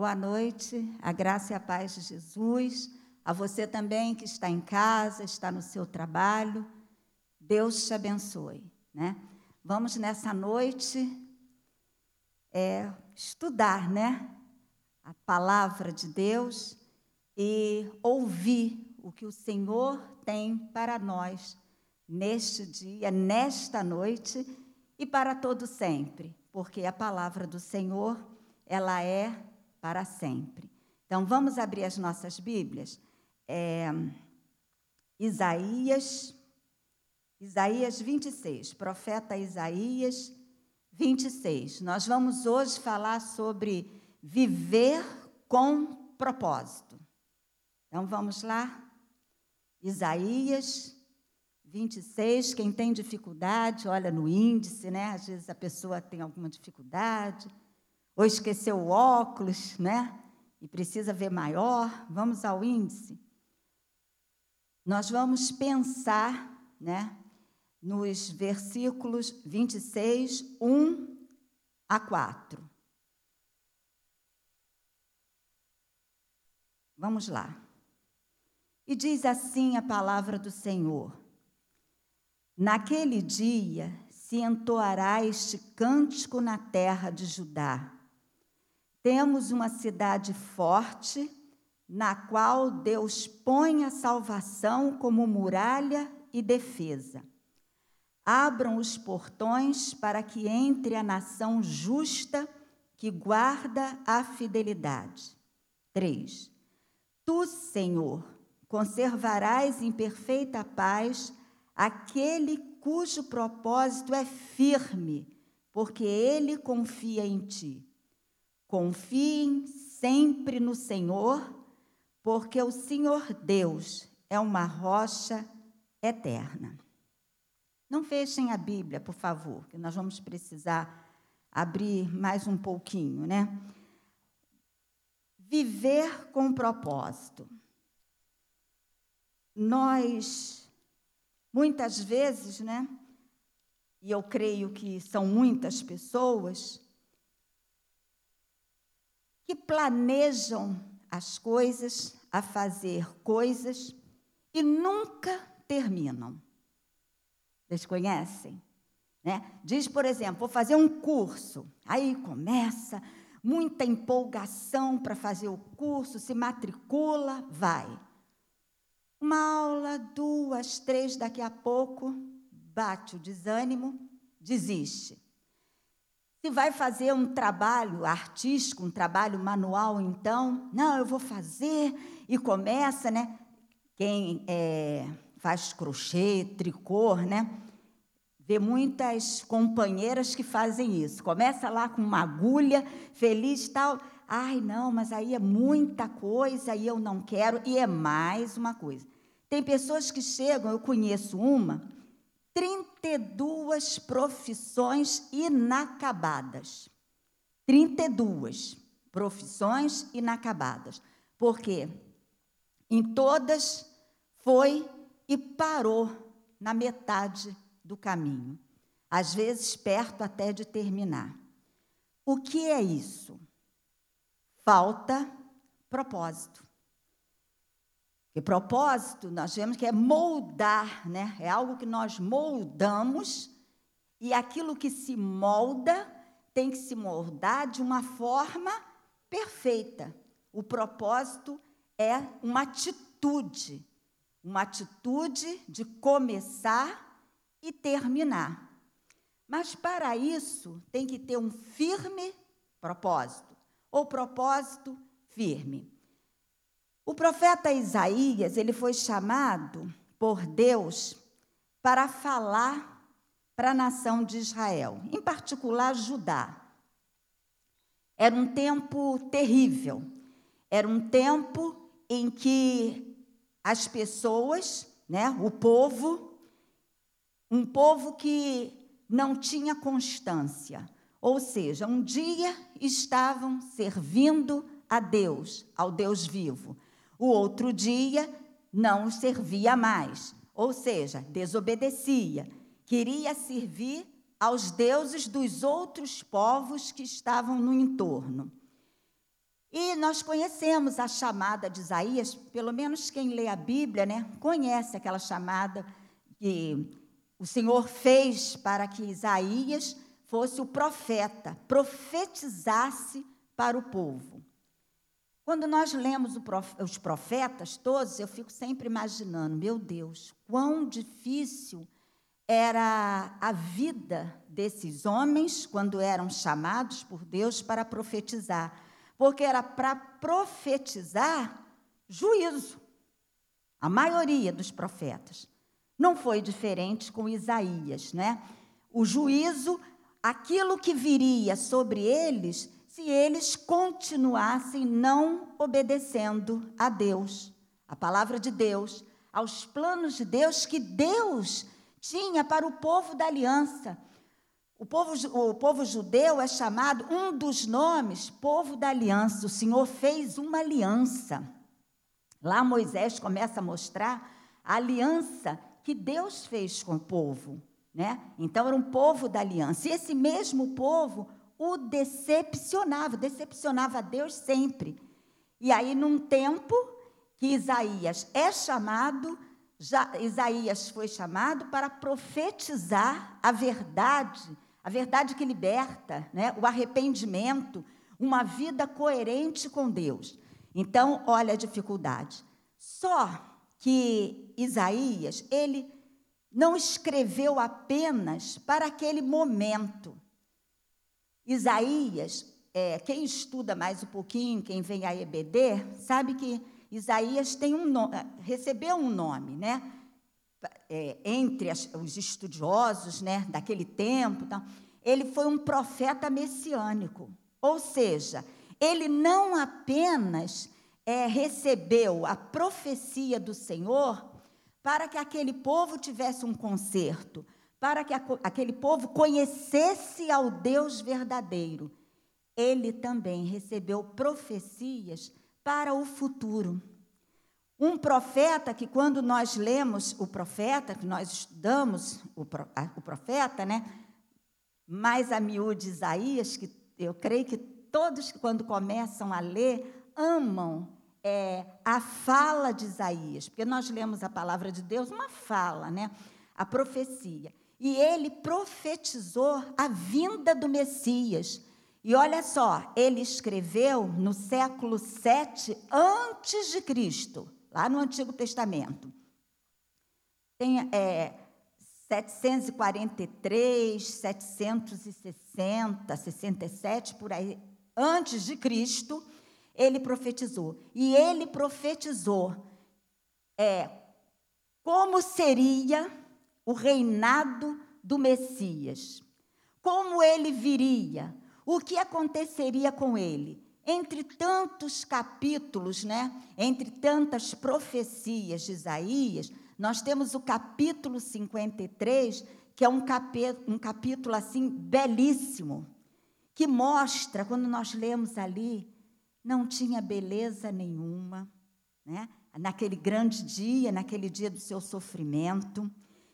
Boa noite, a graça e a paz de Jesus, a você também que está em casa, está no seu trabalho. Deus te abençoe, né? Vamos nessa noite é, estudar, né? A palavra de Deus e ouvir o que o Senhor tem para nós neste dia, nesta noite e para todo sempre, porque a palavra do Senhor, ela é para sempre. Então vamos abrir as nossas Bíblias. É, Isaías, Isaías 26, profeta Isaías 26. Nós vamos hoje falar sobre viver com propósito. Então vamos lá? Isaías 26, quem tem dificuldade, olha no índice, né? Às vezes a pessoa tem alguma dificuldade, ou esqueceu o óculos, né? E precisa ver maior, vamos ao índice. Nós vamos pensar, né? Nos versículos 26, 1 a 4. Vamos lá. E diz assim a palavra do Senhor: Naquele dia se entoará este cântico na terra de Judá. Temos uma cidade forte, na qual Deus põe a salvação como muralha e defesa. Abram os portões para que entre a nação justa que guarda a fidelidade. 3. Tu, Senhor, conservarás em perfeita paz aquele cujo propósito é firme, porque ele confia em ti. Confiem sempre no Senhor, porque o Senhor Deus é uma rocha eterna. Não fechem a Bíblia, por favor, que nós vamos precisar abrir mais um pouquinho, né? Viver com propósito. Nós, muitas vezes, né? E eu creio que são muitas pessoas que planejam as coisas, a fazer coisas e nunca terminam. Vocês conhecem? Né? Diz, por exemplo, vou fazer um curso. Aí começa, muita empolgação para fazer o curso, se matricula, vai. Uma aula, duas, três, daqui a pouco, bate o desânimo, desiste. Se vai fazer um trabalho artístico, um trabalho manual, então, não, eu vou fazer, e começa, né? Quem é, faz crochê, tricô, né? Vê muitas companheiras que fazem isso. Começa lá com uma agulha, feliz tal. Ai, não, mas aí é muita coisa e eu não quero. E é mais uma coisa. Tem pessoas que chegam, eu conheço uma, 32 profissões inacabadas. 32 profissões inacabadas. Por quê? Em todas foi e parou na metade do caminho, às vezes perto até de terminar. O que é isso? Falta propósito. E propósito, nós vemos que é moldar, né? É algo que nós moldamos e aquilo que se molda tem que se moldar de uma forma perfeita. O propósito é uma atitude, uma atitude de começar e terminar. Mas para isso tem que ter um firme propósito, ou propósito firme. O profeta Isaías, ele foi chamado por Deus para falar para a nação de Israel, em particular Judá. Era um tempo terrível. Era um tempo em que as pessoas, né, o povo, um povo que não tinha constância. Ou seja, um dia estavam servindo a Deus, ao Deus vivo. O outro dia não servia mais, ou seja, desobedecia. Queria servir aos deuses dos outros povos que estavam no entorno. E nós conhecemos a chamada de Isaías, pelo menos quem lê a Bíblia, né, conhece aquela chamada que o Senhor fez para que Isaías fosse o profeta, profetizasse para o povo. Quando nós lemos os profetas todos, eu fico sempre imaginando, meu Deus, quão difícil era a vida desses homens quando eram chamados por Deus para profetizar porque era para profetizar juízo. A maioria dos profetas. Não foi diferente com Isaías, né? O juízo, aquilo que viria sobre eles, se eles continuassem não obedecendo a Deus, a palavra de Deus, aos planos de Deus que Deus tinha para o povo da aliança. O povo, o povo judeu é chamado, um dos nomes, povo da aliança. O Senhor fez uma aliança. Lá Moisés começa a mostrar a aliança que Deus fez com o povo. Né? Então era um povo da aliança. E esse mesmo povo o decepcionava, decepcionava Deus sempre. E aí, num tempo que Isaías é chamado, já, Isaías foi chamado para profetizar a verdade a verdade que liberta, né? o arrependimento, uma vida coerente com Deus. Então, olha a dificuldade. Só que Isaías, ele não escreveu apenas para aquele momento. Isaías, é, quem estuda mais um pouquinho, quem vem a EBD, sabe que Isaías tem um recebeu um nome, né? é, entre as, os estudiosos né, daquele tempo, então, ele foi um profeta messiânico. Ou seja, ele não apenas é, recebeu a profecia do Senhor para que aquele povo tivesse um conserto, para que aquele povo conhecesse ao Deus verdadeiro. Ele também recebeu profecias para o futuro. Um profeta que, quando nós lemos o profeta, que nós estudamos o, o profeta, né? Mais a miúde Isaías, que eu creio que todos, quando começam a ler, amam é, a fala de Isaías, porque nós lemos a palavra de Deus, uma fala, né? A profecia. E ele profetizou a vinda do Messias. E olha só, ele escreveu no século 7 antes de Cristo lá no Antigo Testamento. Tem é, 743, 760, 67, por aí, antes de Cristo, ele profetizou. E ele profetizou é, como seria o reinado do Messias, como ele viria, o que aconteceria com ele? Entre tantos capítulos, né, entre tantas profecias de Isaías, nós temos o capítulo 53, que é um um capítulo assim belíssimo, que mostra, quando nós lemos ali, não tinha beleza nenhuma, né? naquele grande dia, naquele dia do seu sofrimento,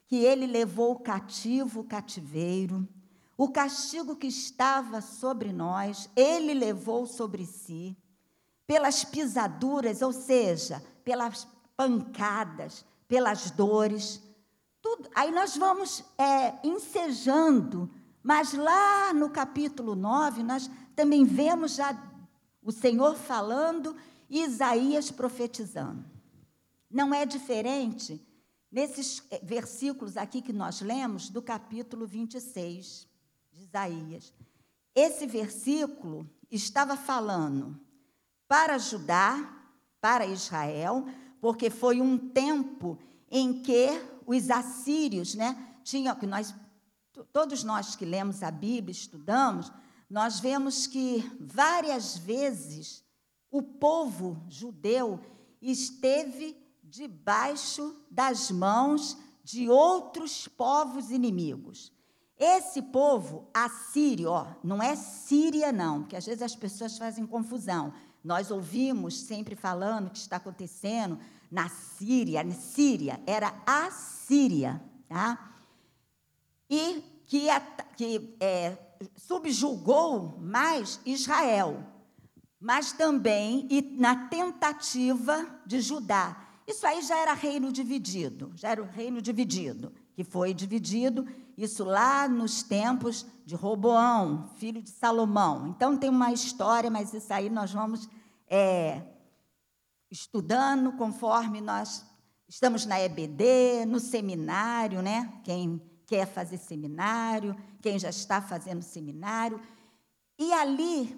que ele levou o cativo o cativeiro, o castigo que estava sobre nós, ele levou sobre si, pelas pisaduras, ou seja, pelas pancadas, pelas dores. Tudo. Aí nós vamos é, ensejando, mas lá no capítulo 9, nós também vemos já o Senhor falando e Isaías profetizando. Não é diferente nesses é, versículos aqui que nós lemos do capítulo 26 de Isaías. Esse versículo estava falando para Judá, para Israel, porque foi um tempo em que os assírios, né, tinham que nós todos nós que lemos a Bíblia, estudamos, nós vemos que várias vezes o povo judeu esteve debaixo das mãos de outros povos inimigos. Esse povo assírio, ó, não é Síria, não, porque às vezes as pessoas fazem confusão. Nós ouvimos sempre falando que está acontecendo na Síria, na Síria, era a Síria, tá? E que, que é, subjugou mais Israel. mas também e na tentativa de Judá. Isso aí já era reino dividido, já era o reino dividido, que foi dividido, isso lá nos tempos de Roboão, filho de Salomão. Então tem uma história, mas isso aí nós vamos é, estudando conforme nós estamos na EBD, no seminário, né? Quem quer fazer seminário, quem já está fazendo seminário. E ali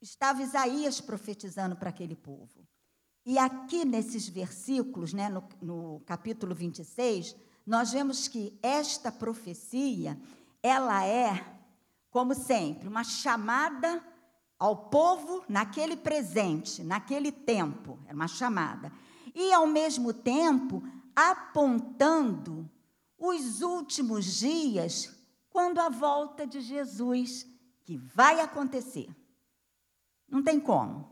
estava Isaías profetizando para aquele povo. E aqui nesses versículos, né, no, no capítulo 26, nós vemos que esta profecia, ela é, como sempre, uma chamada ao povo naquele presente, naquele tempo, era uma chamada. E, ao mesmo tempo, apontando os últimos dias, quando a volta de Jesus, que vai acontecer. Não tem como.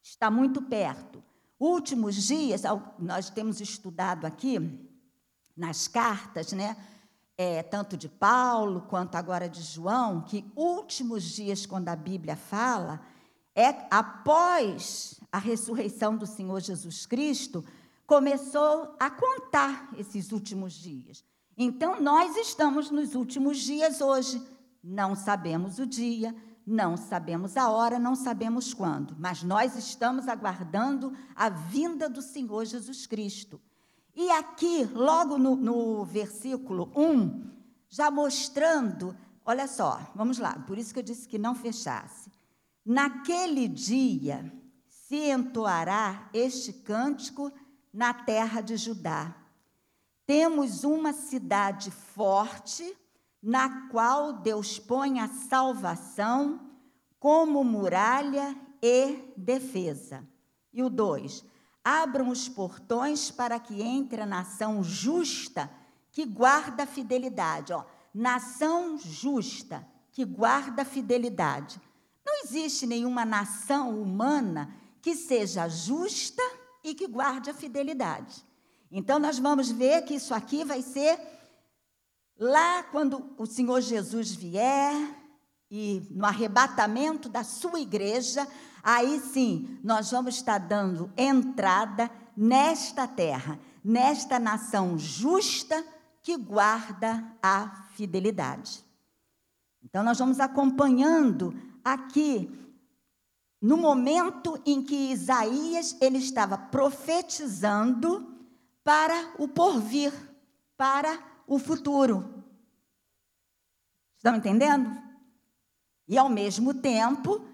Está muito perto. Últimos dias, nós temos estudado aqui nas cartas, né? É, tanto de Paulo quanto agora de João, que últimos dias, quando a Bíblia fala, é após a ressurreição do Senhor Jesus Cristo, começou a contar esses últimos dias. Então, nós estamos nos últimos dias hoje. Não sabemos o dia, não sabemos a hora, não sabemos quando, mas nós estamos aguardando a vinda do Senhor Jesus Cristo. E aqui, logo no, no versículo 1, já mostrando, olha só, vamos lá, por isso que eu disse que não fechasse. Naquele dia se entoará este cântico na terra de Judá temos uma cidade forte, na qual Deus põe a salvação como muralha e defesa. E o 2: abram os portões para que entre a nação justa que guarda a fidelidade. Ó, nação justa que guarda a fidelidade. Não existe nenhuma nação humana que seja justa e que guarde a fidelidade. Então, nós vamos ver que isso aqui vai ser lá quando o Senhor Jesus vier e no arrebatamento da sua igreja, aí sim nós vamos estar dando entrada nesta terra, nesta nação justa que guarda a fidelidade. Então, nós vamos acompanhando aqui no momento em que Isaías ele estava profetizando para o porvir, para o futuro. Estão entendendo? E ao mesmo tempo,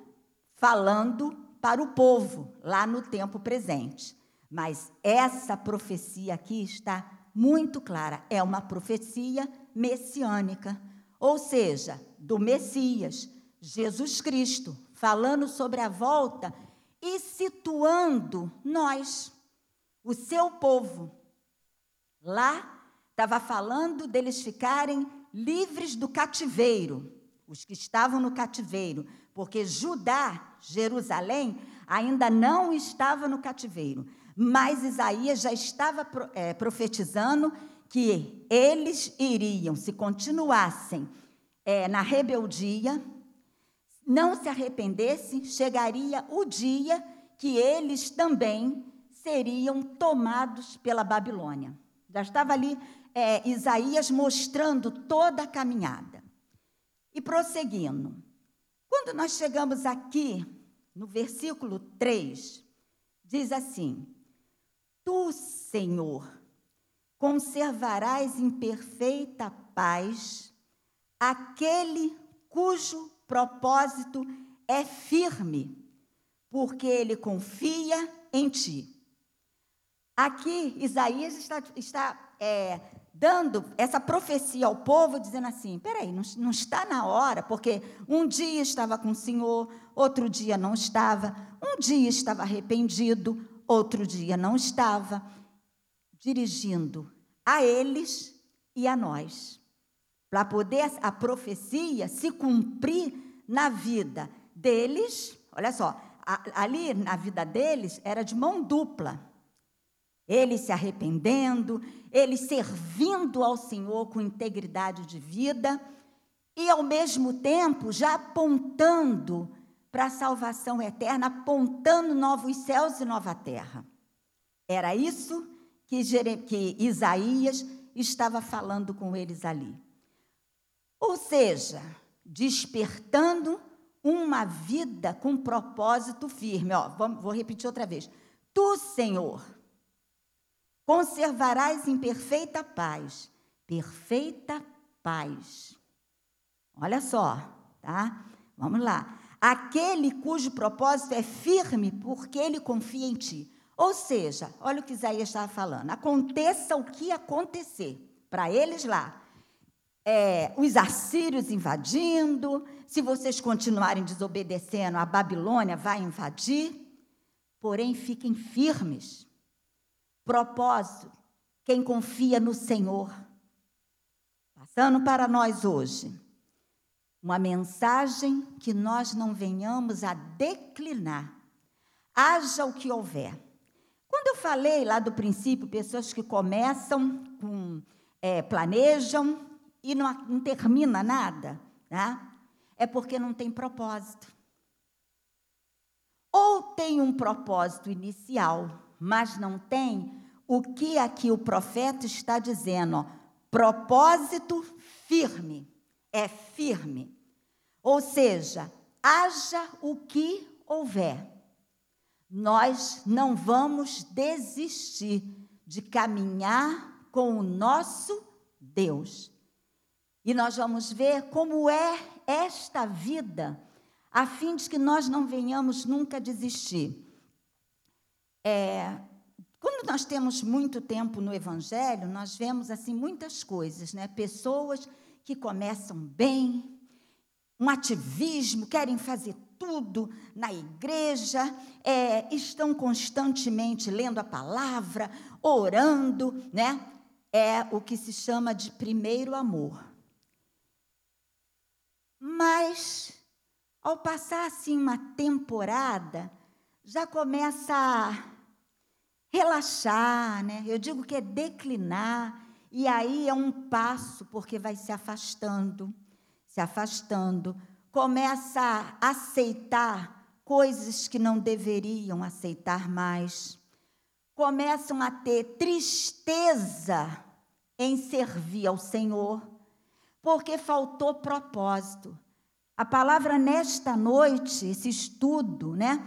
falando para o povo, lá no tempo presente. Mas essa profecia aqui está muito clara. É uma profecia messiânica, ou seja, do Messias, Jesus Cristo, falando sobre a volta e situando nós, o seu povo, Lá estava falando deles ficarem livres do cativeiro, os que estavam no cativeiro, porque Judá, Jerusalém, ainda não estava no cativeiro. Mas Isaías já estava é, profetizando que eles iriam, se continuassem é, na rebeldia, não se arrependessem, chegaria o dia que eles também seriam tomados pela Babilônia. Já estava ali é, Isaías mostrando toda a caminhada. E prosseguindo. Quando nós chegamos aqui, no versículo 3, diz assim: Tu, Senhor, conservarás em perfeita paz aquele cujo propósito é firme, porque ele confia em ti. Aqui, Isaías está, está é, dando essa profecia ao povo, dizendo assim: peraí, não, não está na hora, porque um dia estava com o Senhor, outro dia não estava, um dia estava arrependido, outro dia não estava, dirigindo a eles e a nós, para poder a profecia se cumprir na vida deles. Olha só, ali na vida deles era de mão dupla. Ele se arrependendo, ele servindo ao Senhor com integridade de vida e, ao mesmo tempo, já apontando para a salvação eterna, apontando novos céus e nova terra. Era isso que, que Isaías estava falando com eles ali. Ou seja, despertando uma vida com propósito firme. Ó, vou repetir outra vez. Tu, Senhor, conservarás em perfeita paz, perfeita paz. Olha só, tá? Vamos lá. Aquele cujo propósito é firme porque ele confia em ti. Ou seja, olha o que Isaías estava falando. Aconteça o que acontecer, para eles lá. É, os assírios invadindo, se vocês continuarem desobedecendo, a Babilônia vai invadir. Porém, fiquem firmes. Propósito, quem confia no Senhor. Passando para nós hoje, uma mensagem que nós não venhamos a declinar. Haja o que houver. Quando eu falei lá do princípio, pessoas que começam, com, é, planejam e não, não termina nada, tá? é porque não tem propósito. Ou tem um propósito inicial, mas não tem o que aqui o profeta está dizendo, ó, propósito firme, é firme. Ou seja, haja o que houver nós não vamos desistir de caminhar com o nosso Deus. E nós vamos ver como é esta vida, a fim de que nós não venhamos nunca desistir. É, quando nós temos muito tempo no Evangelho, nós vemos assim muitas coisas, né? Pessoas que começam bem, um ativismo, querem fazer tudo na igreja, é, estão constantemente lendo a palavra, orando, né? É o que se chama de primeiro amor. Mas, ao passar assim uma temporada, já começa a relaxar, né? Eu digo que é declinar, e aí é um passo, porque vai se afastando, se afastando começa a aceitar coisas que não deveriam aceitar mais, começam a ter tristeza em servir ao Senhor, porque faltou propósito. A palavra nesta noite, esse estudo, né,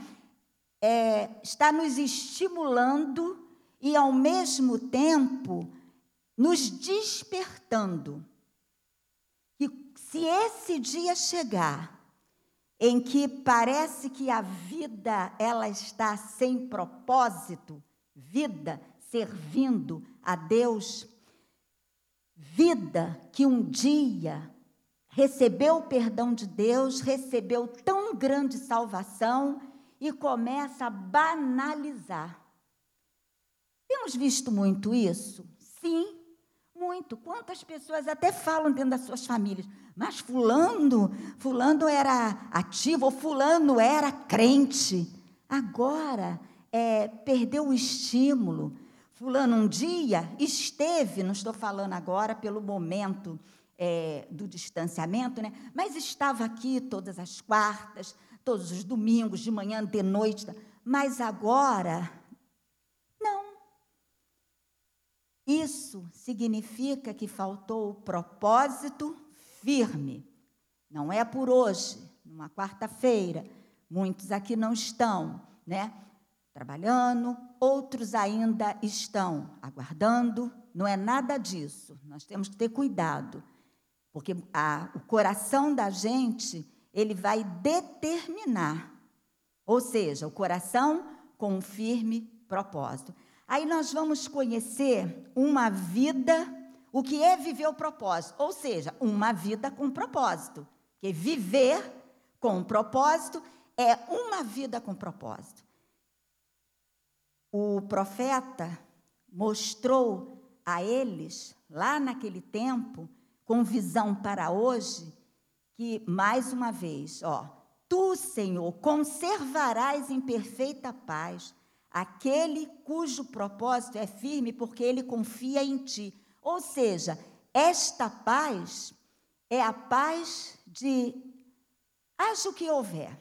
é, está nos estimulando e, ao mesmo tempo, nos despertando. Se esse dia chegar em que parece que a vida ela está sem propósito, vida servindo a Deus, vida que um dia recebeu o perdão de Deus, recebeu tão grande salvação e começa a banalizar. Temos visto muito isso? Sim, muito. Quantas pessoas até falam dentro das suas famílias, mas fulano, fulano era ativo, fulano era crente. Agora é, perdeu o estímulo. Fulano um dia esteve, não estou falando agora pelo momento é, do distanciamento, né? mas estava aqui todas as quartas, todos os domingos, de manhã, de noite. Mas agora Isso significa que faltou o propósito firme. Não é por hoje, numa quarta-feira. Muitos aqui não estão, né? Trabalhando, outros ainda estão aguardando. Não é nada disso. Nós temos que ter cuidado, porque a, o coração da gente ele vai determinar, ou seja, o coração com um firme propósito. Aí nós vamos conhecer uma vida, o que é viver o propósito, ou seja, uma vida com propósito. Que viver com propósito é uma vida com propósito. O profeta mostrou a eles, lá naquele tempo, com visão para hoje, que, mais uma vez, ó, tu, Senhor, conservarás em perfeita paz aquele cujo propósito é firme porque ele confia em ti. Ou seja, esta paz é a paz de haja o que houver.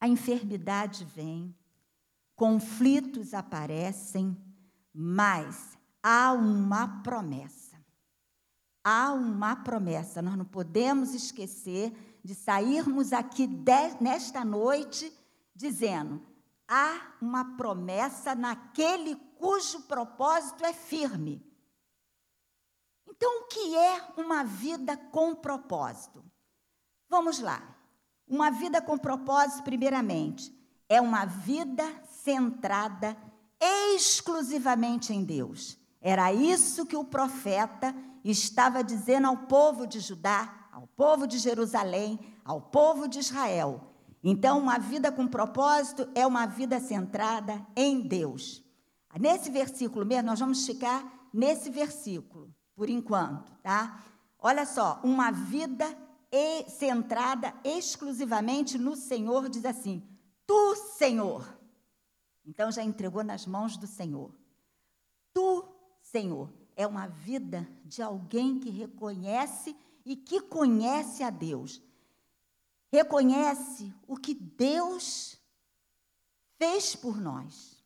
a enfermidade vem, conflitos aparecem, mas há uma promessa. Há uma promessa. Nós não podemos esquecer de sairmos aqui de, nesta noite dizendo: há uma promessa naquele cujo propósito é firme. Então, o que é uma vida com propósito? Vamos lá. Uma vida com propósito, primeiramente, é uma vida centrada exclusivamente em Deus. Era isso que o profeta estava dizendo ao povo de Judá, ao povo de Jerusalém, ao povo de Israel. Então, uma vida com propósito é uma vida centrada em Deus. Nesse versículo mesmo, nós vamos ficar nesse versículo, por enquanto, tá? Olha só, uma vida centrada exclusivamente no Senhor, diz assim: Tu, Senhor. Então já entregou nas mãos do Senhor. Tu, Senhor, é uma vida de alguém que reconhece e que conhece a Deus reconhece o que Deus fez por nós,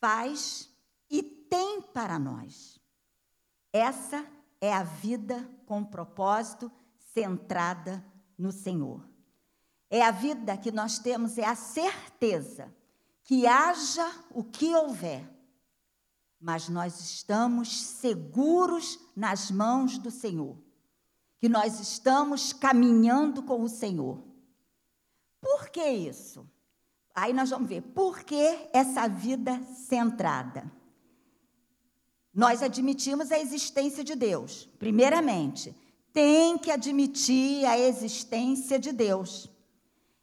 faz e tem para nós. Essa é a vida com propósito centrada no Senhor. É a vida que nós temos, é a certeza que haja o que houver, mas nós estamos seguros nas mãos do Senhor que nós estamos caminhando com o Senhor. Por que isso? Aí nós vamos ver por que essa vida centrada. Nós admitimos a existência de Deus, primeiramente. Tem que admitir a existência de Deus.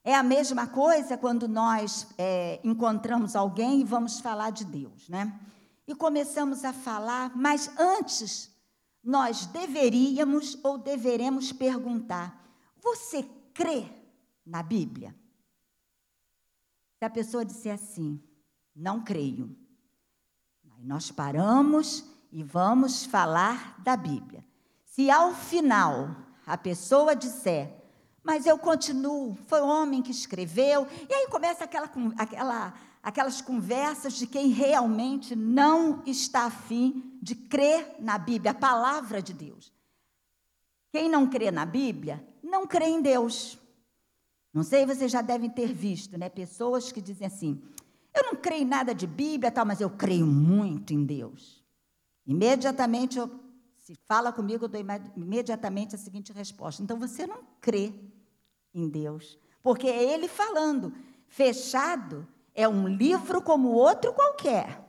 É a mesma coisa quando nós é, encontramos alguém e vamos falar de Deus, né? E começamos a falar, mas antes nós deveríamos ou deveremos perguntar: você crê na Bíblia? Se a pessoa disser assim, não creio, aí nós paramos e vamos falar da Bíblia. Se ao final a pessoa disser, mas eu continuo, foi o homem que escreveu, e aí começa aquela, aquela aquelas conversas de quem realmente não está afim de crer na Bíblia, a palavra de Deus. Quem não crê na Bíblia, não crê em Deus. Não sei, vocês já devem ter visto, né? Pessoas que dizem assim: eu não creio em nada de Bíblia, tal, mas eu creio muito em Deus. Imediatamente, eu, se fala comigo, eu dou imediatamente a seguinte resposta: então você não crê em Deus, porque é Ele falando, fechado é um livro como outro qualquer.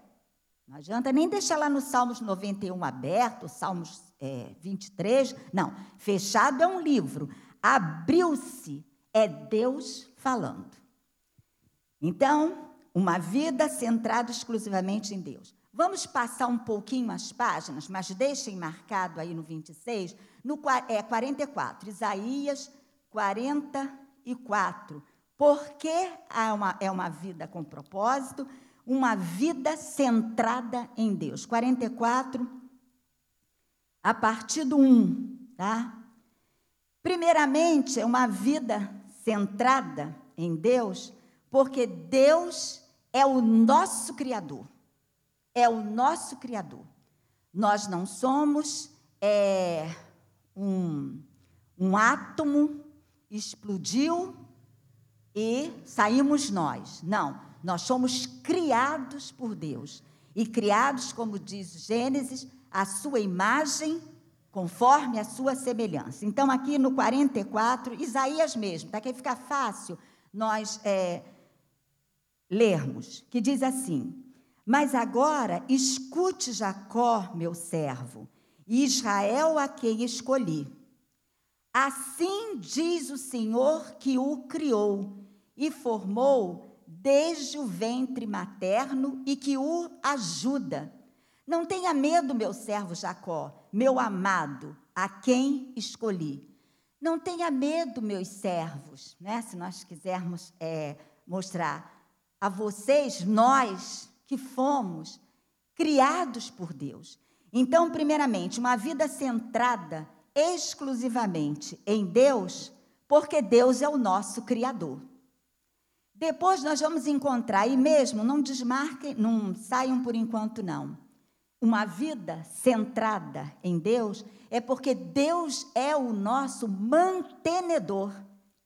Não adianta nem deixar lá no Salmos 91 aberto, Salmos é, 23. Não, fechado é um livro. Abriu-se, é Deus falando. Então, uma vida centrada exclusivamente em Deus. Vamos passar um pouquinho as páginas, mas deixem marcado aí no 26, no é, 44, Isaías 44. Porque é uma, é uma vida com propósito, uma vida centrada em Deus. 44, a partir do 1, tá? Primeiramente, é uma vida centrada em Deus, porque Deus é o nosso Criador. É o nosso Criador. Nós não somos é, um, um átomo, explodiu e saímos nós. Não, nós somos criados por Deus. E criados, como diz Gênesis, a sua imagem, conforme a sua semelhança. Então, aqui no 44, Isaías mesmo, para que fica fácil nós é, lermos, que diz assim: Mas agora escute Jacó, meu servo, e Israel a quem escolhi. Assim diz o Senhor que o criou e formou desde o ventre materno e que o ajuda. Não tenha medo, meu servo Jacó, meu amado, a quem escolhi. Não tenha medo, meus servos, né? se nós quisermos é, mostrar a vocês, nós que fomos criados por Deus. Então, primeiramente, uma vida centrada exclusivamente em Deus, porque Deus é o nosso Criador. Depois nós vamos encontrar, e mesmo, não desmarquem, não saiam por enquanto, não. Uma vida centrada em Deus é porque Deus é o nosso mantenedor.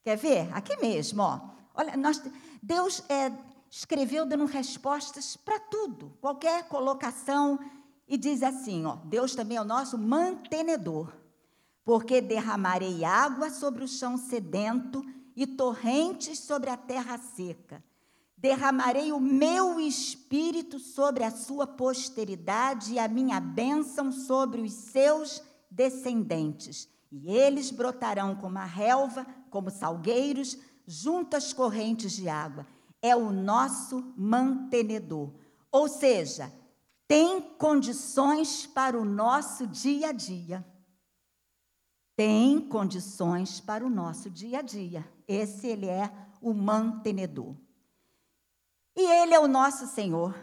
Quer ver? Aqui mesmo, ó. Olha, nós, Deus é, escreveu dando respostas para tudo, qualquer colocação, e diz assim: ó, Deus também é o nosso mantenedor, porque derramarei água sobre o chão sedento e torrentes sobre a terra seca. Derramarei o meu espírito sobre a sua posteridade e a minha bênção sobre os seus descendentes. E eles brotarão como a relva, como salgueiros, junto às correntes de água. É o nosso mantenedor. Ou seja, tem condições para o nosso dia a dia. Tem condições para o nosso dia a dia. Esse ele é o mantenedor. E ele é o nosso Senhor.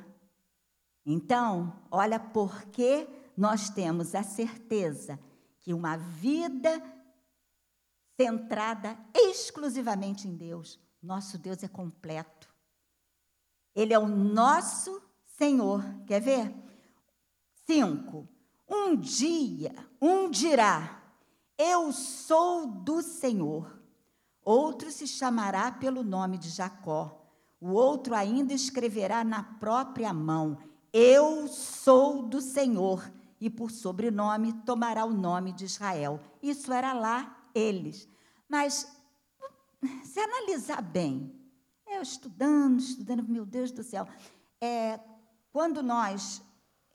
Então, olha por que nós temos a certeza que uma vida centrada exclusivamente em Deus, nosso Deus é completo. Ele é o nosso Senhor. Quer ver? Cinco. Um dia, um dirá: Eu sou do Senhor. Outro se chamará pelo nome de Jacó. O outro ainda escreverá na própria mão: Eu sou do Senhor e por sobrenome tomará o nome de Israel. Isso era lá eles. Mas, se analisar bem, eu estudando, estudando, meu Deus do céu, é, quando nós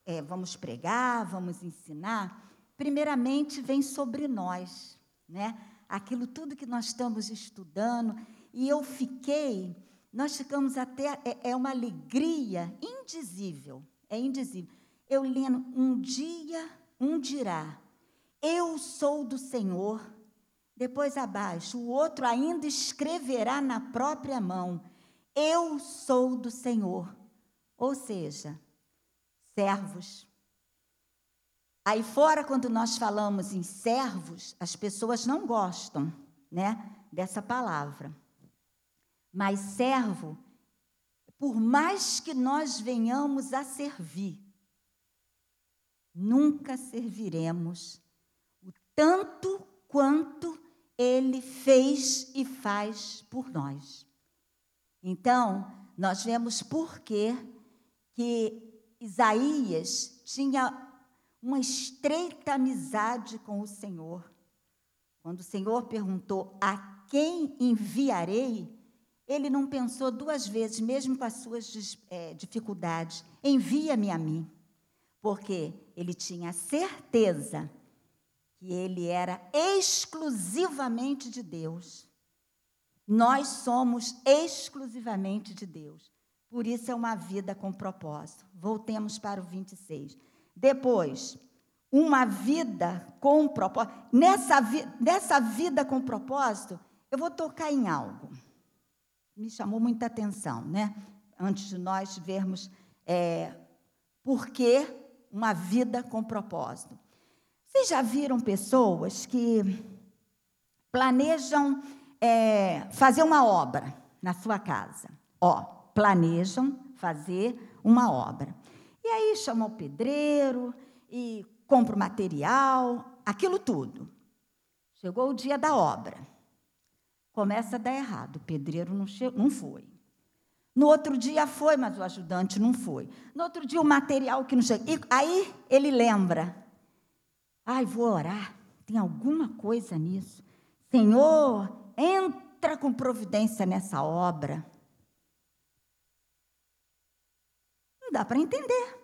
é, vamos pregar, vamos ensinar, primeiramente vem sobre nós, né? Aquilo tudo que nós estamos estudando, e eu fiquei, nós ficamos até, é, é uma alegria indizível, é indizível eu lendo, um dia um dirá, eu sou do Senhor. Depois abaixo, o outro ainda escreverá na própria mão, eu sou do Senhor. Ou seja, servos. Aí fora, quando nós falamos em servos, as pessoas não gostam, né, dessa palavra. Mas servo, por mais que nós venhamos a servir, nunca serviremos o tanto quanto ele fez e faz por nós. Então, nós vemos por que Isaías tinha uma estreita amizade com o Senhor. Quando o Senhor perguntou: A quem enviarei? Ele não pensou duas vezes, mesmo com as suas é, dificuldades: Envia-me a mim porque ele tinha certeza que ele era exclusivamente de Deus. Nós somos exclusivamente de Deus. Por isso é uma vida com propósito. Voltemos para o 26. Depois, uma vida com propósito. Nessa, vi, nessa vida com propósito, eu vou tocar em algo. Me chamou muita atenção, né? Antes de nós vermos é, por que uma vida com propósito. Vocês já viram pessoas que planejam é, fazer uma obra na sua casa? Ó, planejam fazer uma obra. E aí chama o pedreiro e compra o material, aquilo tudo. Chegou o dia da obra. Começa a dar errado. O pedreiro não, chegou, não foi. No outro dia foi, mas o ajudante não foi. No outro dia o material que não chegou. E aí ele lembra. Ai, vou orar. Tem alguma coisa nisso. Senhor, entra com providência nessa obra. Não dá para entender.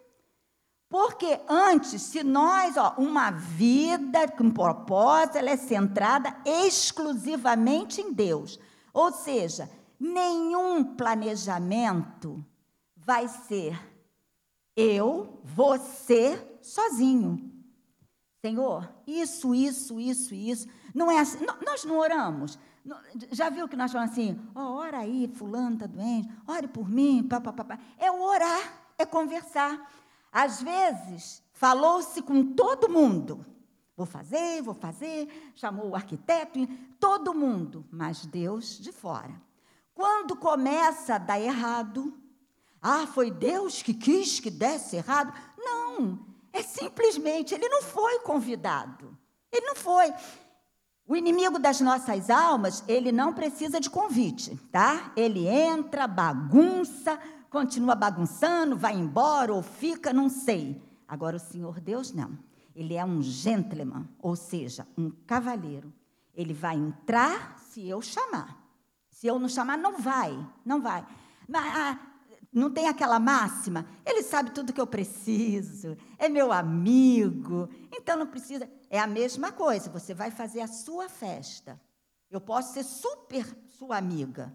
Porque antes, se nós, ó, uma vida com propósito, ela é centrada exclusivamente em Deus. Ou seja, nenhum planejamento vai ser eu, você, sozinho. Senhor, isso, isso, isso, isso. Não é assim. Nós não oramos. Já viu que nós falamos assim? Oh, ora aí, fulano está doente, ore por mim, papapá. É orar, é conversar. Às vezes, falou-se com todo mundo. Vou fazer, vou fazer, chamou o arquiteto, todo mundo, mas Deus de fora. Quando começa a dar errado, ah, foi Deus que quis que desse errado? Não, é simplesmente ele não foi convidado. Ele não foi. O inimigo das nossas almas, ele não precisa de convite, tá? Ele entra, bagunça, continua bagunçando, vai embora ou fica, não sei. Agora o Senhor Deus não. Ele é um gentleman, ou seja, um cavalheiro. Ele vai entrar se eu chamar. Se eu não chamar, não vai, não vai. Mas, ah, não tem aquela máxima? Ele sabe tudo que eu preciso, é meu amigo, então não precisa. É a mesma coisa, você vai fazer a sua festa. Eu posso ser super sua amiga.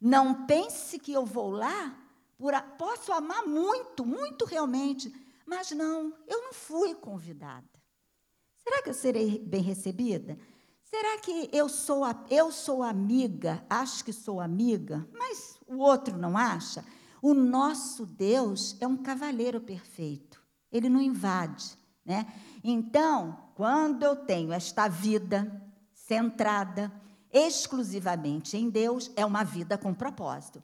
Não pense que eu vou lá, por posso amar muito, muito realmente, mas não, eu não fui convidada. Será que eu serei bem recebida? Será que eu sou, a, eu sou amiga, acho que sou amiga, mas o outro não acha? O nosso Deus é um cavaleiro perfeito, ele não invade. Né? Então, quando eu tenho esta vida centrada exclusivamente em Deus, é uma vida com propósito.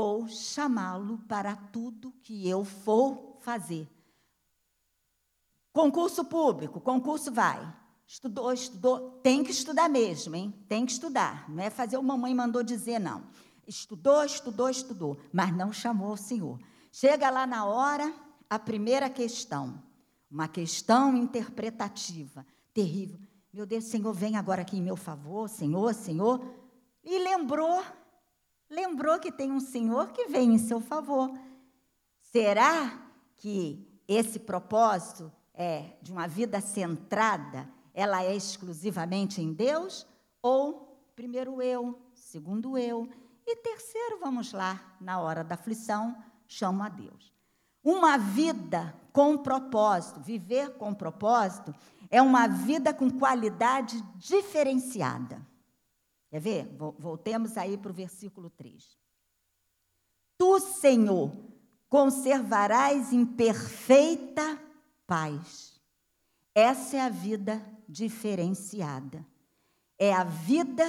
Vou chamá-lo para tudo que eu for fazer. Concurso público, concurso vai. Estudou, estudou, tem que estudar mesmo, hein? Tem que estudar. Não é fazer o mamãe mandou dizer, não. Estudou, estudou, estudou, mas não chamou o Senhor. Chega lá na hora, a primeira questão, uma questão interpretativa, terrível. Meu Deus, Senhor, vem agora aqui em meu favor, Senhor, Senhor. E lembrou, lembrou que tem um Senhor que vem em seu favor. Será que esse propósito é de uma vida centrada ela é exclusivamente em Deus? Ou primeiro eu, segundo eu, e terceiro, vamos lá, na hora da aflição, chamo a Deus. Uma vida com propósito, viver com propósito, é uma vida com qualidade diferenciada. Quer ver? Voltemos aí para o versículo 3. Tu, Senhor, conservarás em perfeita paz. Essa é a vida diferenciada. É a vida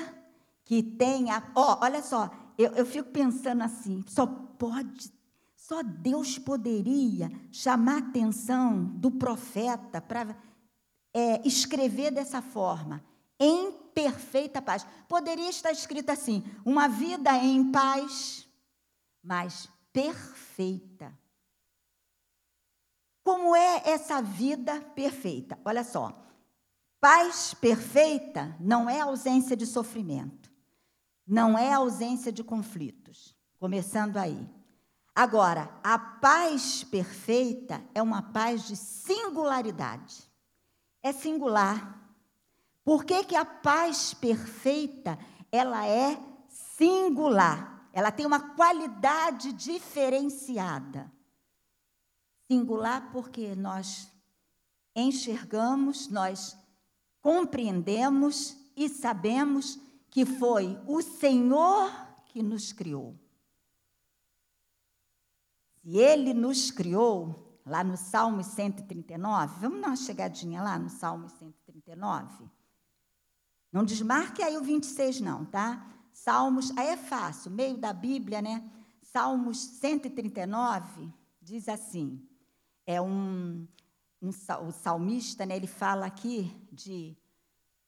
que tem a. Ó, olha só, eu, eu fico pensando assim: só pode, só Deus poderia chamar a atenção do profeta para é, escrever dessa forma, em perfeita paz. Poderia estar escrito assim: uma vida em paz, mas perfeita. Como é essa vida perfeita? Olha só. Paz perfeita não é ausência de sofrimento, não é ausência de conflitos. Começando aí. Agora, a paz perfeita é uma paz de singularidade. É singular. Por que, que a paz perfeita ela é singular? Ela tem uma qualidade diferenciada. Singular porque nós enxergamos, nós compreendemos e sabemos que foi o Senhor que nos criou. Se Ele nos criou, lá no Salmo 139, vamos dar uma chegadinha lá no Salmo 139? Não desmarque aí o 26, não, tá? Salmos, aí é fácil, meio da Bíblia, né? Salmos 139 diz assim: é um, um, o salmista, né, ele fala aqui de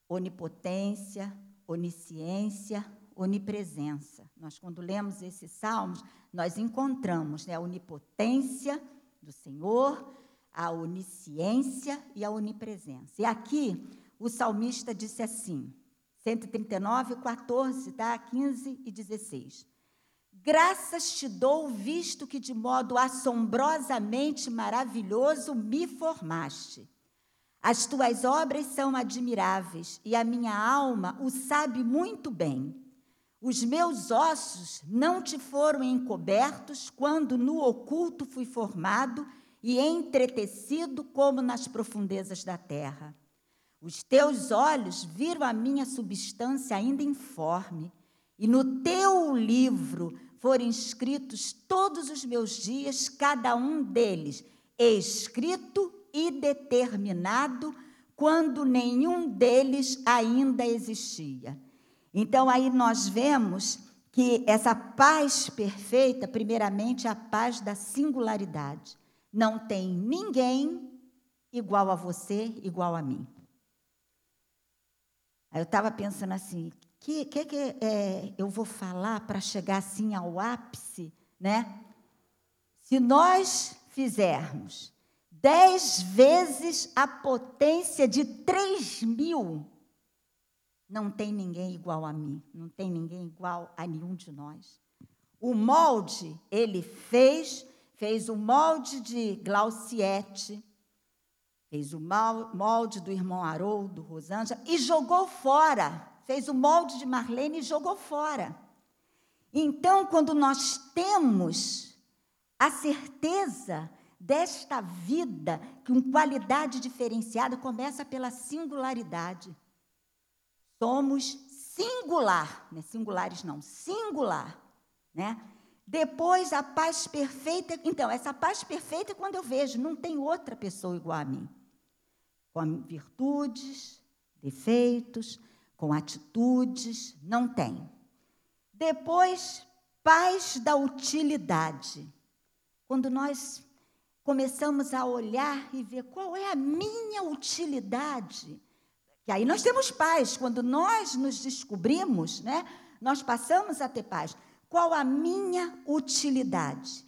onipotência, onisciência, onipresença. Nós, quando lemos esses salmos, nós encontramos né, a onipotência do Senhor, a onisciência e a onipresença. E aqui, o salmista disse assim, 139, 14, tá? 15 e 16. Graças te dou, visto que de modo assombrosamente maravilhoso me formaste. As tuas obras são admiráveis e a minha alma o sabe muito bem. Os meus ossos não te foram encobertos quando no oculto fui formado e entretecido como nas profundezas da terra. Os teus olhos viram a minha substância ainda informe, e no teu livro foram escritos todos os meus dias, cada um deles escrito e determinado, quando nenhum deles ainda existia. Então aí nós vemos que essa paz perfeita, primeiramente, é a paz da singularidade. Não tem ninguém igual a você, igual a mim. Aí eu estava pensando assim, o que, que, que é, eu vou falar para chegar assim ao ápice, né? Se nós fizermos dez vezes a potência de três mil, não tem ninguém igual a mim, não tem ninguém igual a nenhum de nós. O molde, ele fez, fez o molde de Glauciete, Fez o molde do irmão Haroldo, Rosângela, e jogou fora. Fez o molde de Marlene e jogou fora. Então, quando nós temos a certeza desta vida com qualidade diferenciada, começa pela singularidade. Somos singular, não é singulares não, singular, né? Depois a paz perfeita, então, essa paz perfeita é quando eu vejo, não tem outra pessoa igual a mim com virtudes, defeitos, com atitudes, não tem. Depois, paz da utilidade. Quando nós começamos a olhar e ver qual é a minha utilidade. E aí nós temos paz. Quando nós nos descobrimos, né, nós passamos a ter paz. Qual a minha utilidade?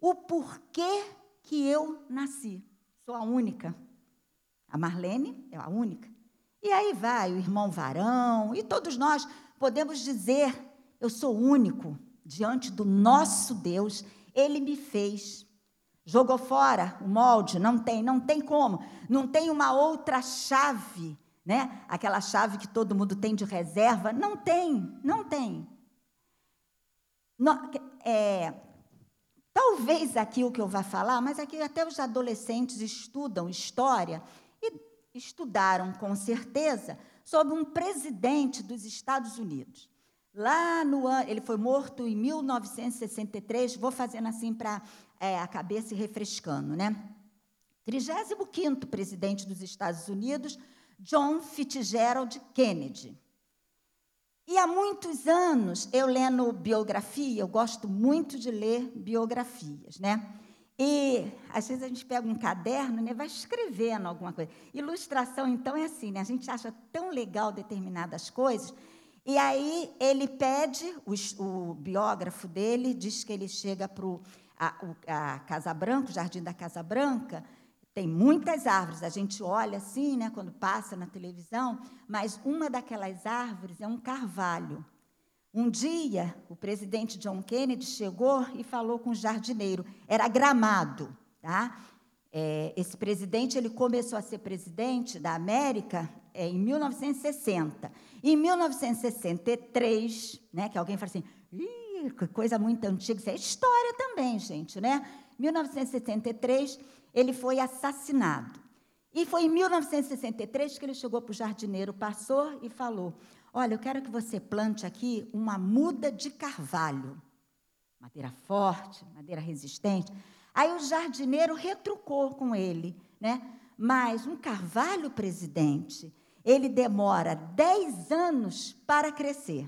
O porquê que eu nasci. Sou a única. A Marlene é a única. E aí vai o irmão Varão, e todos nós podemos dizer: eu sou único diante do nosso Deus, ele me fez. Jogou fora o molde, não tem, não tem como, não tem uma outra chave, né? Aquela chave que todo mundo tem de reserva, não tem, não tem. é, talvez aqui o que eu vá falar, mas aqui até os adolescentes estudam história estudaram com certeza sobre um presidente dos Estados Unidos. Lá no ano, ele foi morto em 1963, vou fazendo assim para é, a cabeça e refrescando, né? 35 presidente dos Estados Unidos, John Fitzgerald Kennedy. E há muitos anos, eu lendo biografia, eu gosto muito de ler biografias, né? E às vezes a gente pega um caderno, né, vai escrevendo alguma coisa. Ilustração, então, é assim, né? A gente acha tão legal determinadas coisas. E aí ele pede, o, o biógrafo dele diz que ele chega para a, a Casa Branca, o Jardim da Casa Branca, tem muitas árvores, a gente olha assim, né, quando passa na televisão, mas uma daquelas árvores é um carvalho. Um dia, o presidente John Kennedy chegou e falou com o jardineiro. Era gramado, tá? É, esse presidente ele começou a ser presidente da América é, em 1960. Em 1963, né, que alguém fala assim, coisa muito antiga, isso é história também, gente, né? 1963, ele foi assassinado. E foi em 1963 que ele chegou para o jardineiro, passou e falou: Olha, eu quero que você plante aqui uma muda de carvalho. Madeira forte, madeira resistente. Aí o jardineiro retrucou com ele, né? Mas um carvalho, presidente, ele demora 10 anos para crescer.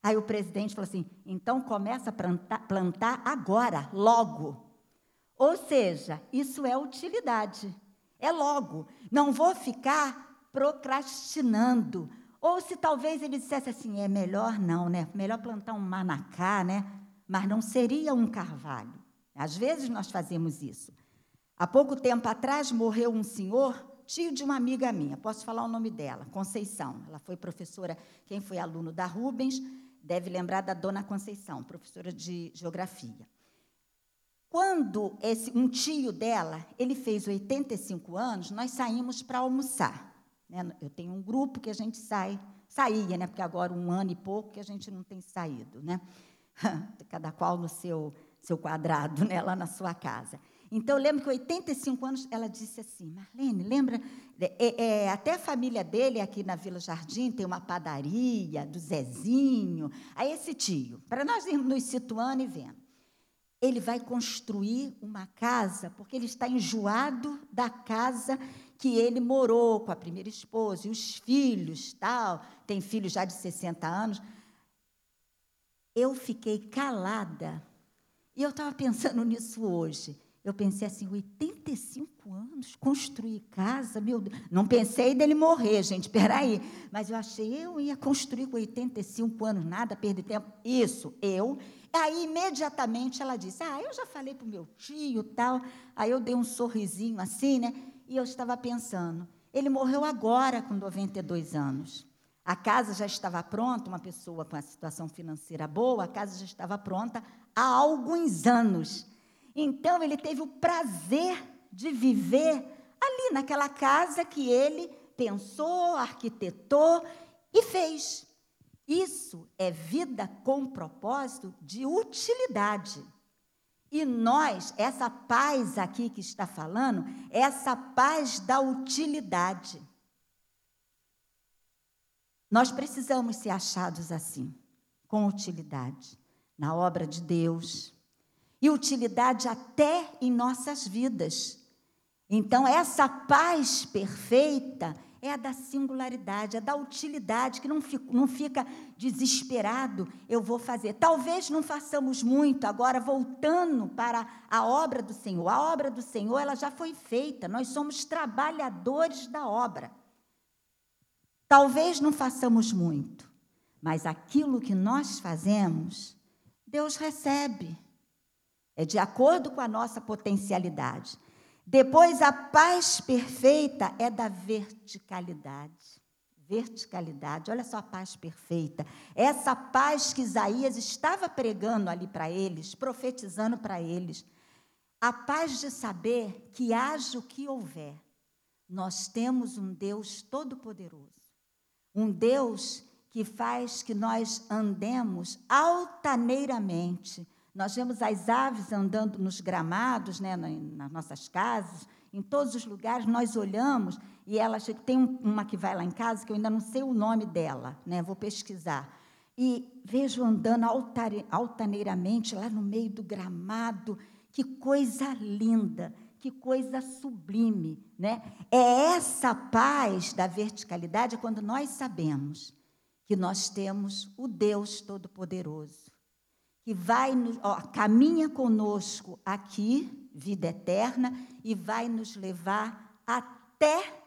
Aí o presidente falou assim: então começa a plantar, plantar agora, logo. Ou seja, isso é utilidade. É logo. Não vou ficar procrastinando ou se talvez ele dissesse assim, é melhor não, né? Melhor plantar um manacá, né? Mas não seria um carvalho. Às vezes nós fazemos isso. Há pouco tempo atrás morreu um senhor, tio de uma amiga minha, posso falar o nome dela, Conceição. Ela foi professora, quem foi aluno da Rubens, deve lembrar da dona Conceição, professora de geografia. Quando esse, um tio dela, ele fez 85 anos, nós saímos para almoçar. Né? Eu tenho um grupo que a gente sai, saía, né? porque agora um ano e pouco que a gente não tem saído, né? cada qual no seu, seu quadrado, né? lá na sua casa. Então, eu lembro que 85 anos, ela disse assim, Marlene, lembra, é, é, até a família dele aqui na Vila Jardim tem uma padaria, do Zezinho, aí esse tio, para nós irmos nos situando e vendo. Ele vai construir uma casa, porque ele está enjoado da casa que ele morou com a primeira esposa e os filhos, tal, tem filhos já de 60 anos. eu fiquei calada. E eu estava pensando nisso hoje. Eu pensei assim, 85 anos, construir casa, meu Deus. Não pensei dele morrer, gente, peraí. Mas eu achei, eu ia construir com 85 anos, nada, perder tempo. Isso, eu. Aí, imediatamente, ela disse, ah, eu já falei para o meu tio tal. Aí eu dei um sorrisinho assim, né? E eu estava pensando, ele morreu agora, com 92 anos. A casa já estava pronta, uma pessoa com a situação financeira boa, a casa já estava pronta há alguns anos. Então, ele teve o prazer de viver ali naquela casa que ele pensou, arquitetou e fez. Isso é vida com propósito de utilidade. E nós, essa paz aqui que está falando, é essa paz da utilidade. Nós precisamos ser achados assim, com utilidade, na obra de Deus, e utilidade até em nossas vidas. Então, essa paz perfeita é a da singularidade, é da utilidade, que não fica, não fica desesperado, eu vou fazer. Talvez não façamos muito, agora voltando para a obra do Senhor. A obra do Senhor, ela já foi feita, nós somos trabalhadores da obra. Talvez não façamos muito, mas aquilo que nós fazemos, Deus recebe. É de acordo com a nossa potencialidade. Depois, a paz perfeita é da verticalidade. Verticalidade, olha só a paz perfeita. Essa paz que Isaías estava pregando ali para eles, profetizando para eles. A paz de saber que haja o que houver. Nós temos um Deus todo-poderoso um Deus que faz que nós andemos altaneiramente. Nós vemos as aves andando nos gramados, né, nas nossas casas, em todos os lugares, nós olhamos e ela tem uma que vai lá em casa que eu ainda não sei o nome dela, né, vou pesquisar. E vejo andando altaneiramente lá no meio do gramado, que coisa linda que coisa sublime, né? É essa paz da verticalidade quando nós sabemos que nós temos o Deus Todo-Poderoso, que vai ó, caminha conosco aqui, vida eterna, e vai nos levar até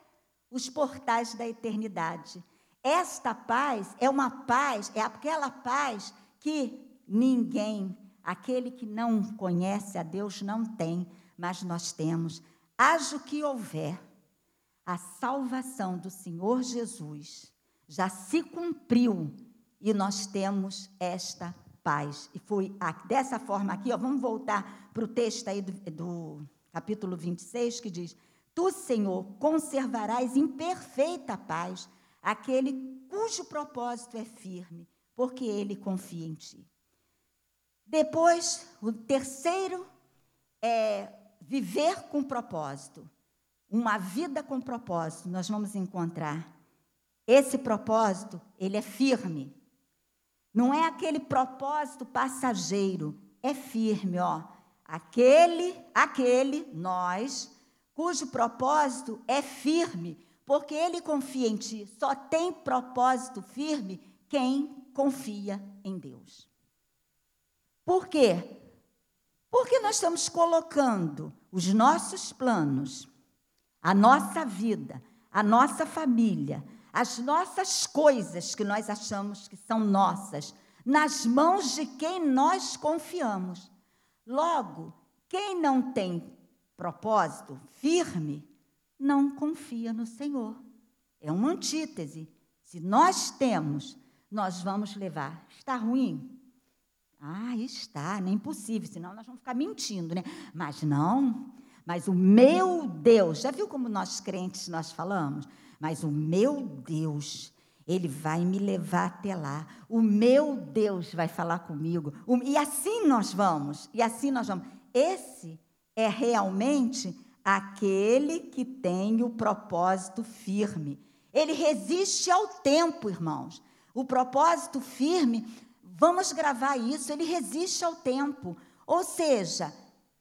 os portais da eternidade. Esta paz é uma paz, é aquela paz que ninguém, aquele que não conhece a Deus, não tem mas nós temos, haja o que houver, a salvação do Senhor Jesus já se cumpriu e nós temos esta paz. E foi dessa forma aqui, ó, vamos voltar para o texto aí do, do capítulo 26, que diz: Tu, Senhor, conservarás em perfeita paz aquele cujo propósito é firme, porque ele confia em ti. Depois, o terceiro é viver com propósito, uma vida com propósito, nós vamos encontrar. Esse propósito, ele é firme. Não é aquele propósito passageiro, é firme, ó. Aquele, aquele, nós, cujo propósito é firme, porque ele confia em ti. Só tem propósito firme quem confia em Deus. Por quê? Porque nós estamos colocando os nossos planos, a nossa vida, a nossa família, as nossas coisas que nós achamos que são nossas, nas mãos de quem nós confiamos. Logo, quem não tem propósito firme, não confia no Senhor. É uma antítese. Se nós temos, nós vamos levar. Está ruim? Ah, está, nem possível, senão nós vamos ficar mentindo, né? Mas não, mas o meu Deus, já viu como nós crentes nós falamos? Mas o meu Deus, ele vai me levar até lá. O meu Deus vai falar comigo. E assim nós vamos, e assim nós vamos. Esse é realmente aquele que tem o propósito firme. Ele resiste ao tempo, irmãos. O propósito firme Vamos gravar isso, ele resiste ao tempo. Ou seja,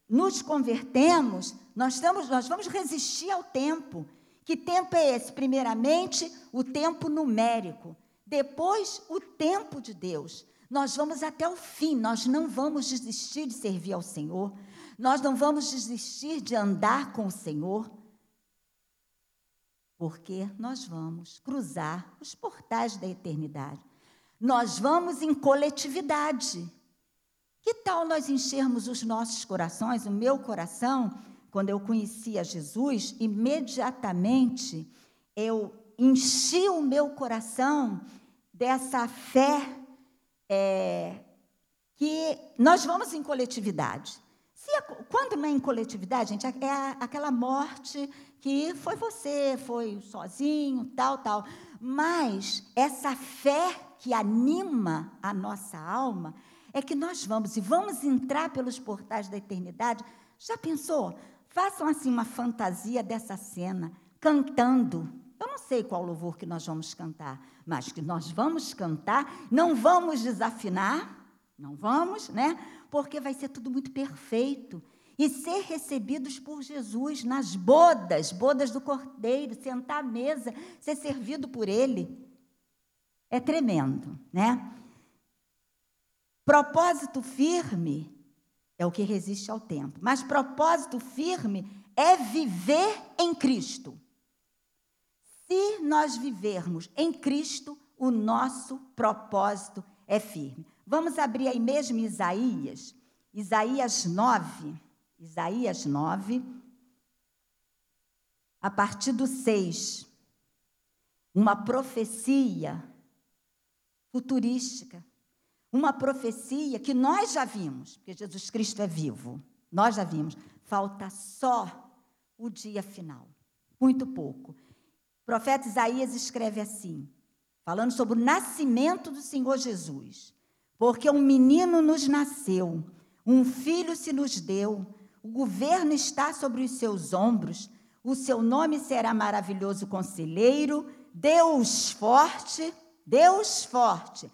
nos convertemos, nós, estamos, nós vamos resistir ao tempo. Que tempo é esse? Primeiramente, o tempo numérico. Depois, o tempo de Deus. Nós vamos até o fim, nós não vamos desistir de servir ao Senhor, nós não vamos desistir de andar com o Senhor, porque nós vamos cruzar os portais da eternidade. Nós vamos em coletividade. Que tal nós enchermos os nossos corações, o meu coração, quando eu conhecia Jesus, imediatamente eu enchi o meu coração dessa fé é, que nós vamos em coletividade. Se, quando é em coletividade, gente, é aquela morte que foi você, foi sozinho, tal, tal. Mas essa fé que anima a nossa alma é que nós vamos e vamos entrar pelos portais da eternidade. Já pensou? Façam assim uma fantasia dessa cena, cantando. Eu não sei qual louvor que nós vamos cantar, mas que nós vamos cantar, não vamos desafinar, não vamos, né? Porque vai ser tudo muito perfeito. E ser recebidos por Jesus nas bodas, bodas do Cordeiro, sentar à mesa, ser servido por Ele. É tremendo, né? Propósito firme é o que resiste ao tempo, mas propósito firme é viver em Cristo. Se nós vivermos em Cristo, o nosso propósito é firme. Vamos abrir aí mesmo Isaías, Isaías 9, Isaías 9, a partir do 6. Uma profecia futurística, uma profecia que nós já vimos, porque Jesus Cristo é vivo, nós já vimos, falta só o dia final, muito pouco. O profeta Isaías escreve assim, falando sobre o nascimento do Senhor Jesus. Porque um menino nos nasceu, um filho se nos deu, o governo está sobre os seus ombros, o seu nome será maravilhoso conselheiro, Deus forte, Deus forte,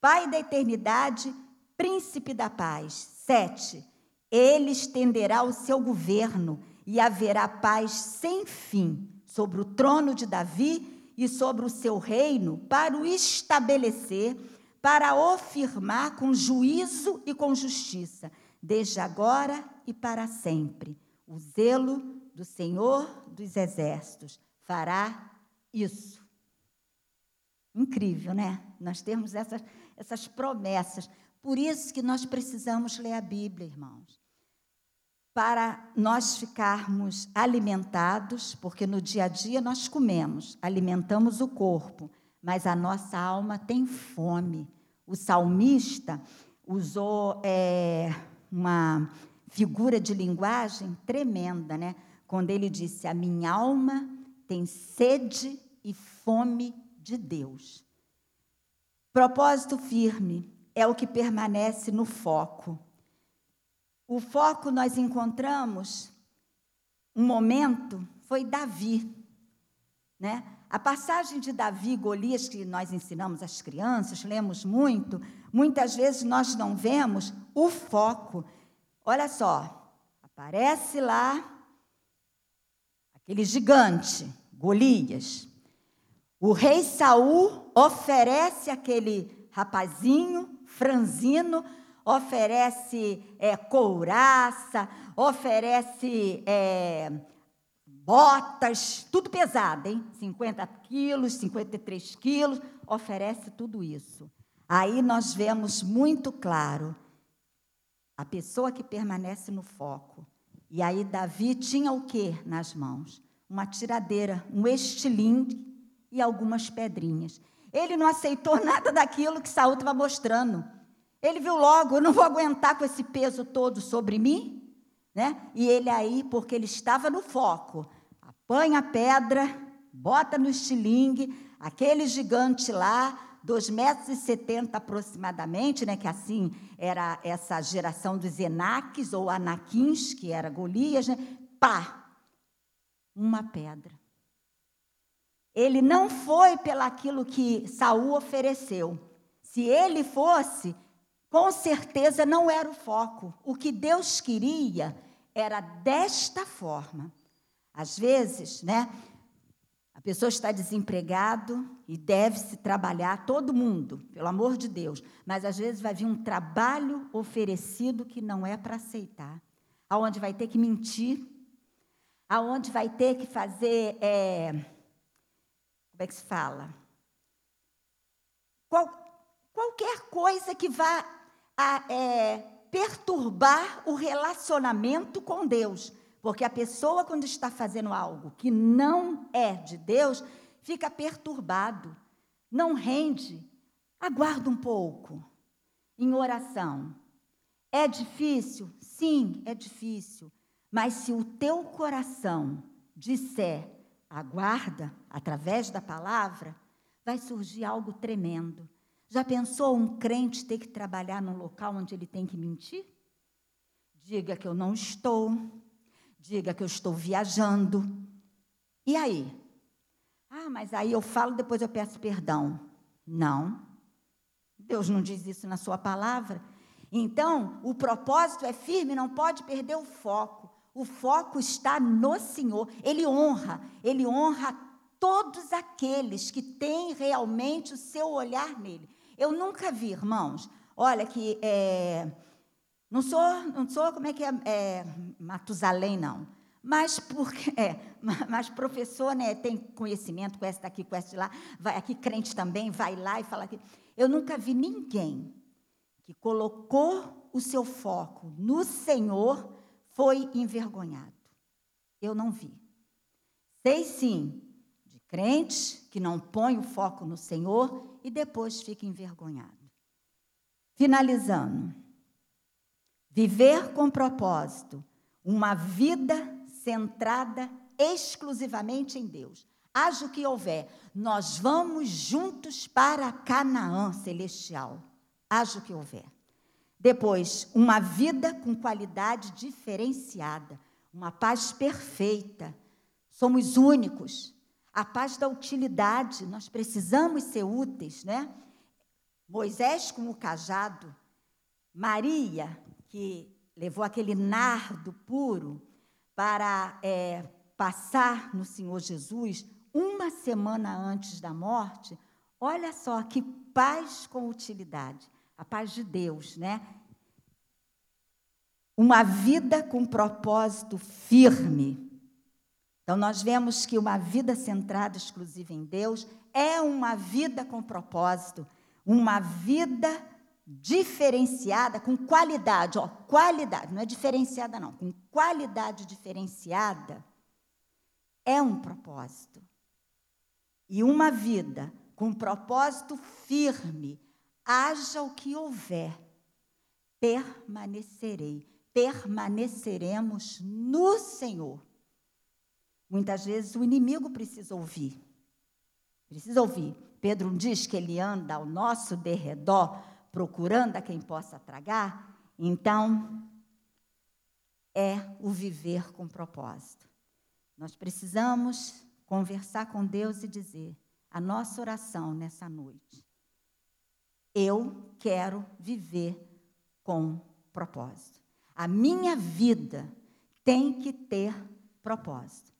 Pai da eternidade, príncipe da paz. Sete, ele estenderá o seu governo e haverá paz sem fim sobre o trono de Davi e sobre o seu reino para o estabelecer para o firmar com juízo e com justiça, desde agora e para sempre. O zelo do Senhor dos Exércitos fará isso. Incrível, né? Nós temos essas, essas promessas. Por isso que nós precisamos ler a Bíblia, irmãos. Para nós ficarmos alimentados, porque no dia a dia nós comemos, alimentamos o corpo, mas a nossa alma tem fome. O salmista usou é, uma figura de linguagem tremenda, né? Quando ele disse: A minha alma tem sede e fome de Deus. Propósito firme é o que permanece no foco. O foco nós encontramos um momento foi Davi, né? A passagem de Davi e Golias, que nós ensinamos às crianças, lemos muito, muitas vezes nós não vemos o foco. Olha só, aparece lá aquele gigante, Golias. O rei Saul oferece aquele rapazinho, franzino, oferece é, couraça, oferece é, botas, tudo pesado, hein? 50 quilos, 53 quilos, oferece tudo isso. Aí nós vemos muito claro a pessoa que permanece no foco. E aí Davi tinha o que nas mãos? Uma tiradeira, um estilingue e algumas pedrinhas. Ele não aceitou nada daquilo que Saul estava mostrando. Ele viu logo, eu não vou aguentar com esse peso todo sobre mim, né? E ele aí, porque ele estava no foco, põe a pedra, bota no estilingue, aquele gigante lá, 2,70 metros e setenta aproximadamente, né, que assim era essa geração dos Enaques ou Anaquins, que era Golias, né, pá, uma pedra. Ele não foi pelaquilo que Saul ofereceu. Se ele fosse, com certeza não era o foco. O que Deus queria era desta forma. Às vezes, né? A pessoa está desempregado e deve-se trabalhar, todo mundo, pelo amor de Deus, mas às vezes vai vir um trabalho oferecido que não é para aceitar, aonde vai ter que mentir, aonde vai ter que fazer, é, como é que se fala? Qual, qualquer coisa que vá a, é, perturbar o relacionamento com Deus. Porque a pessoa, quando está fazendo algo que não é de Deus, fica perturbado, não rende. Aguarda um pouco, em oração. É difícil? Sim, é difícil. Mas se o teu coração disser, aguarda, através da palavra, vai surgir algo tremendo. Já pensou um crente ter que trabalhar num local onde ele tem que mentir? Diga que eu não estou, diga que eu estou viajando. E aí? Ah, mas aí eu falo, depois eu peço perdão. Não. Deus não diz isso na sua palavra. Então, o propósito é firme, não pode perder o foco. O foco está no Senhor. Ele honra, ele honra todos aqueles que têm realmente o seu olhar nele. Eu nunca vi, irmãos, olha que é, não sou, não sou, como é que é, é Matusalém, não. Mas porque é, mas professor, né, tem conhecimento, conhece daqui, conhece de lá, vai aqui crente também, vai lá e fala aqui. Eu nunca vi ninguém que colocou o seu foco no Senhor foi envergonhado. Eu não vi. Sei sim de crentes que não põem o foco no Senhor e depois fica envergonhado. Finalizando. Viver com propósito, uma vida centrada exclusivamente em Deus. Haja o que houver, nós vamos juntos para Canaã celestial. Haja o que houver. Depois, uma vida com qualidade diferenciada, uma paz perfeita. Somos únicos. A paz da utilidade, nós precisamos ser úteis, né? Moisés com o cajado, Maria que levou aquele nardo puro para é, passar no Senhor Jesus uma semana antes da morte, olha só que paz com utilidade, a paz de Deus, né? Uma vida com propósito firme. Então, nós vemos que uma vida centrada exclusiva em Deus é uma vida com propósito, uma vida diferenciada, com qualidade, ó, qualidade, não é diferenciada não, com qualidade diferenciada, é um propósito. E uma vida com propósito firme, haja o que houver, permanecerei, permaneceremos no Senhor. Muitas vezes o inimigo precisa ouvir. Precisa ouvir. Pedro diz que ele anda ao nosso derredor procurando a quem possa tragar, então é o viver com propósito. Nós precisamos conversar com Deus e dizer a nossa oração nessa noite. Eu quero viver com propósito. A minha vida tem que ter propósito.